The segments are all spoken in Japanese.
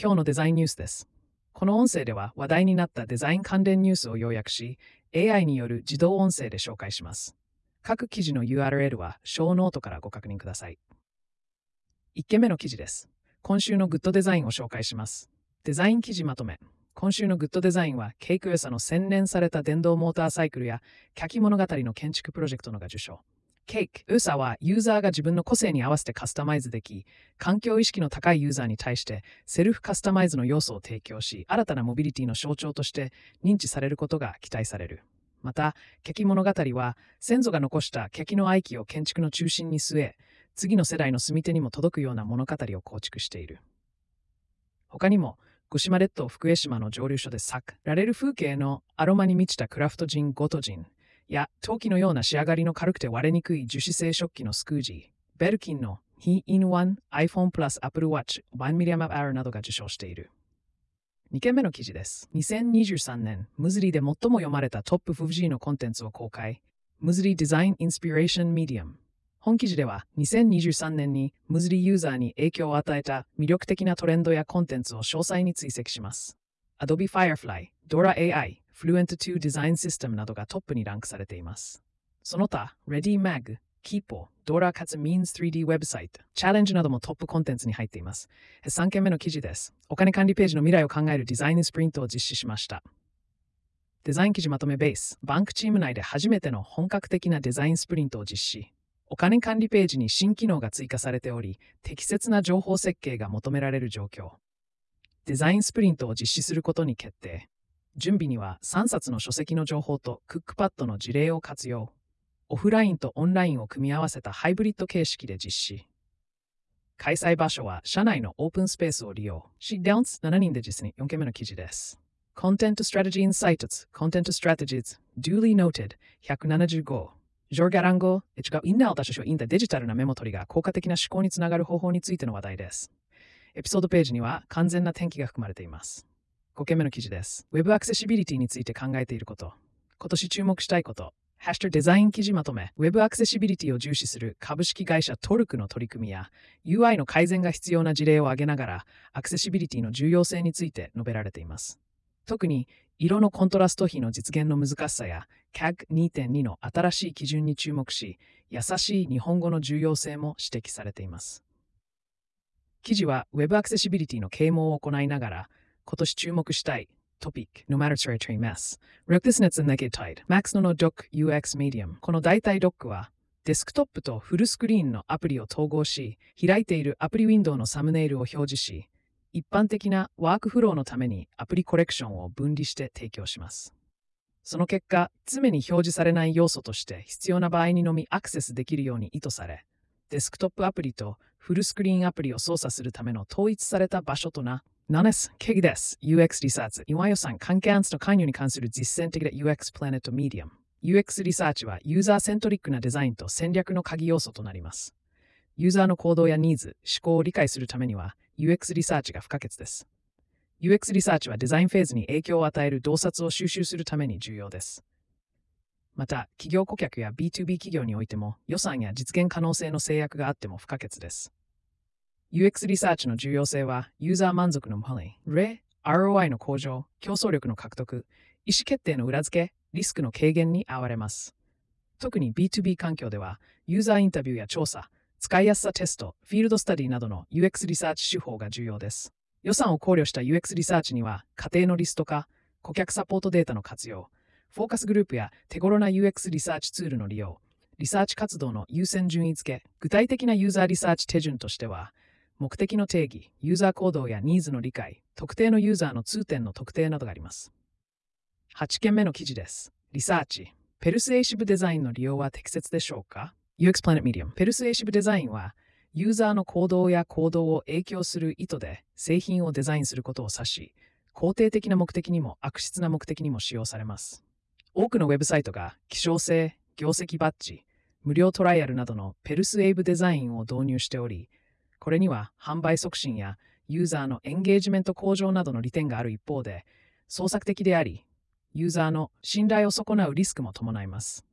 今日のデザインニュースです。この音声では話題になったデザイン関連ニュースを要約し、AI による自動音声で紹介します。各記事の URL はショーノートからご確認ください。1件目の記事です。今週のグッドデザインを紹介します。デザイン記事まとめ。今週のグッドデザインは、 CAKE Ösa の洗練された電動モーターサイクルや、キャキ物語の建築プロジェクトのが受賞。 CAKE Ösa はユーザーが自分の個性に合わせてカスタマイズでき、環境意識の高いユーザーに対してセルフカスタマイズの要素を提供し、新たなモビリティの象徴として認知されることが期待される。また、ケキ物語は先祖が残したケキの愛機を建築の中心に据え、次の世代の住み手にも届くような物語を構築している。他にも、五島列島福江島の蒸留所で咲くられる風景のアロマに満ちたクラフトジンゴトジンや陶器のような仕上がりの軽くて割れにくい樹脂製食器のスクージー、ベルキンの He-in-One iPhone Plus Apple Watch 1 million of hour などが受賞している。2件目の記事です。2023年、ムズリで最も読まれたトップ 5G のコンテンツを公開。ムズリデザインインスピレーションメディアム。本記事では2023年にムズリユーザーに影響を与えた魅力的なトレンドやコンテンツを詳細に追跡します。Adobe Firefly、Dora AI、Fluent2 デザインシステムなどがトップにランクされています。その他、ReadyMag、Kipo、Dora かつ Means3D ウェブサイト、チャレンジなどもトップコンテンツに入っています。3件目の記事です。お金管理ページの未来を考えるデザインスプリントを実施しました。デザイン記事まとめベース、バンクチーム内で初めての本格的なデザインスプリントを実施。お金管理ページに新機能が追加されており、適切な情報設計が求められる状況。デザインスプリントを実施することに決定。準備には3冊の書籍の情報とクックパッドの事例を活用。オフラインとオンラインを組み合わせたハイブリッド形式で実施。開催場所は社内のオープンスペースを利用。シダウンス7人で実に4件目の記事です。Content Strategy Insights Content Strategies Duly Noted 175ジョーガランゴ、違う、インナーを出しインタデジタルなメモ取りが効果的な思考につながる方法についての話題です。エピソードページには完全な転記が含まれています。5件目の記事です。Web アクセシビリティについて考えていること。今年注目したいこと。ハッシュデザイン記事まとめ。Web アクセシビリティを重視する株式会社トルクの取り組みや UI の改善が必要な事例を挙げながらアクセシビリティの重要性について述べられています。特に色のコントラスト比の実現の難しさや CAG2.2 の新しい基準に注目し、優しい日本語の重要性も指摘されています。記事は Web アクセシビリティの啓蒙を行いながら、今年注目したいトピック、No matter territory mess。Röktisnets and Naked Tide。Max の Doc UX Medium。この代替ドックは、デスクトップとフルスクリーンのアプリを統合し、開いているアプリウィンドウのサムネイルを表示し、一般的なワークフローのためにアプリコレクションを分離して提供します。その結果、常に表示されない要素として必要な場合にのみアクセスできるように意図され、デスクトップアプリとフルスクリーンアプリを操作するための統一された場所とな、ナネス、ケギです。UX リサーチ、岩予算、関係アンスと関与に関する実践的な UX プラネットメディアム。UX リサーチはユーザーセントリックなデザインと戦略の鍵要素となります。ユーザーの行動やニーズ、思考を理解するためには UX リサーチが不可欠です。UX リサーチはデザインフェーズに影響を与える洞察を収集するために重要です。また、企業顧客や B2B 企業においても予算や実現可能性の制約があっても不可欠です。UX リサーチの重要性はユーザー満足のモレ、レ、ROI の向上、競争力の獲得、意思決定の裏付け、リスクの軽減に合われます。特に B2B 環境では、ユーザーインタビューや調査、使いやすさテスト、フィールドスタディなどの UX リサーチ手法が重要です。予算を考慮した UX リサーチには、仮定のリスト化、顧客サポートデータの活用、フォーカスグループや手頃な UX リサーチツールの利用、リサーチ活動の優先順位付け、具体的なユーザーリサーチ手順としては、目的の定義、ユーザー行動やニーズの理解、特定のユーザーの痛点の特定などがあります。8件目の記事です。リサーチ。 persuasive デザインの利用は適切でしょうか ?UX Planet Medium。 persuasive デザインは、ユーザーの行動や行動を影響する意図で製品をデザインすることを指し、肯定的な目的にも悪質な目的にも使用されます。多くのウェブサイトが希少性、業績バッジ、無料トライアルなどの persuasive デザインを導入しており、これには販売促進やユーザーのエンゲージメント向上などの利点がある一方で、創作的であり、ユーザーの信頼を損なうリスクも伴います。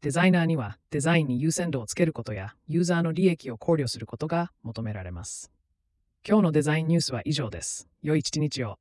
デザイナーにはデザインに優先度をつけることやユーザーの利益を考慮することが求められます。今日のデザインニュースは以上です。良い一日を。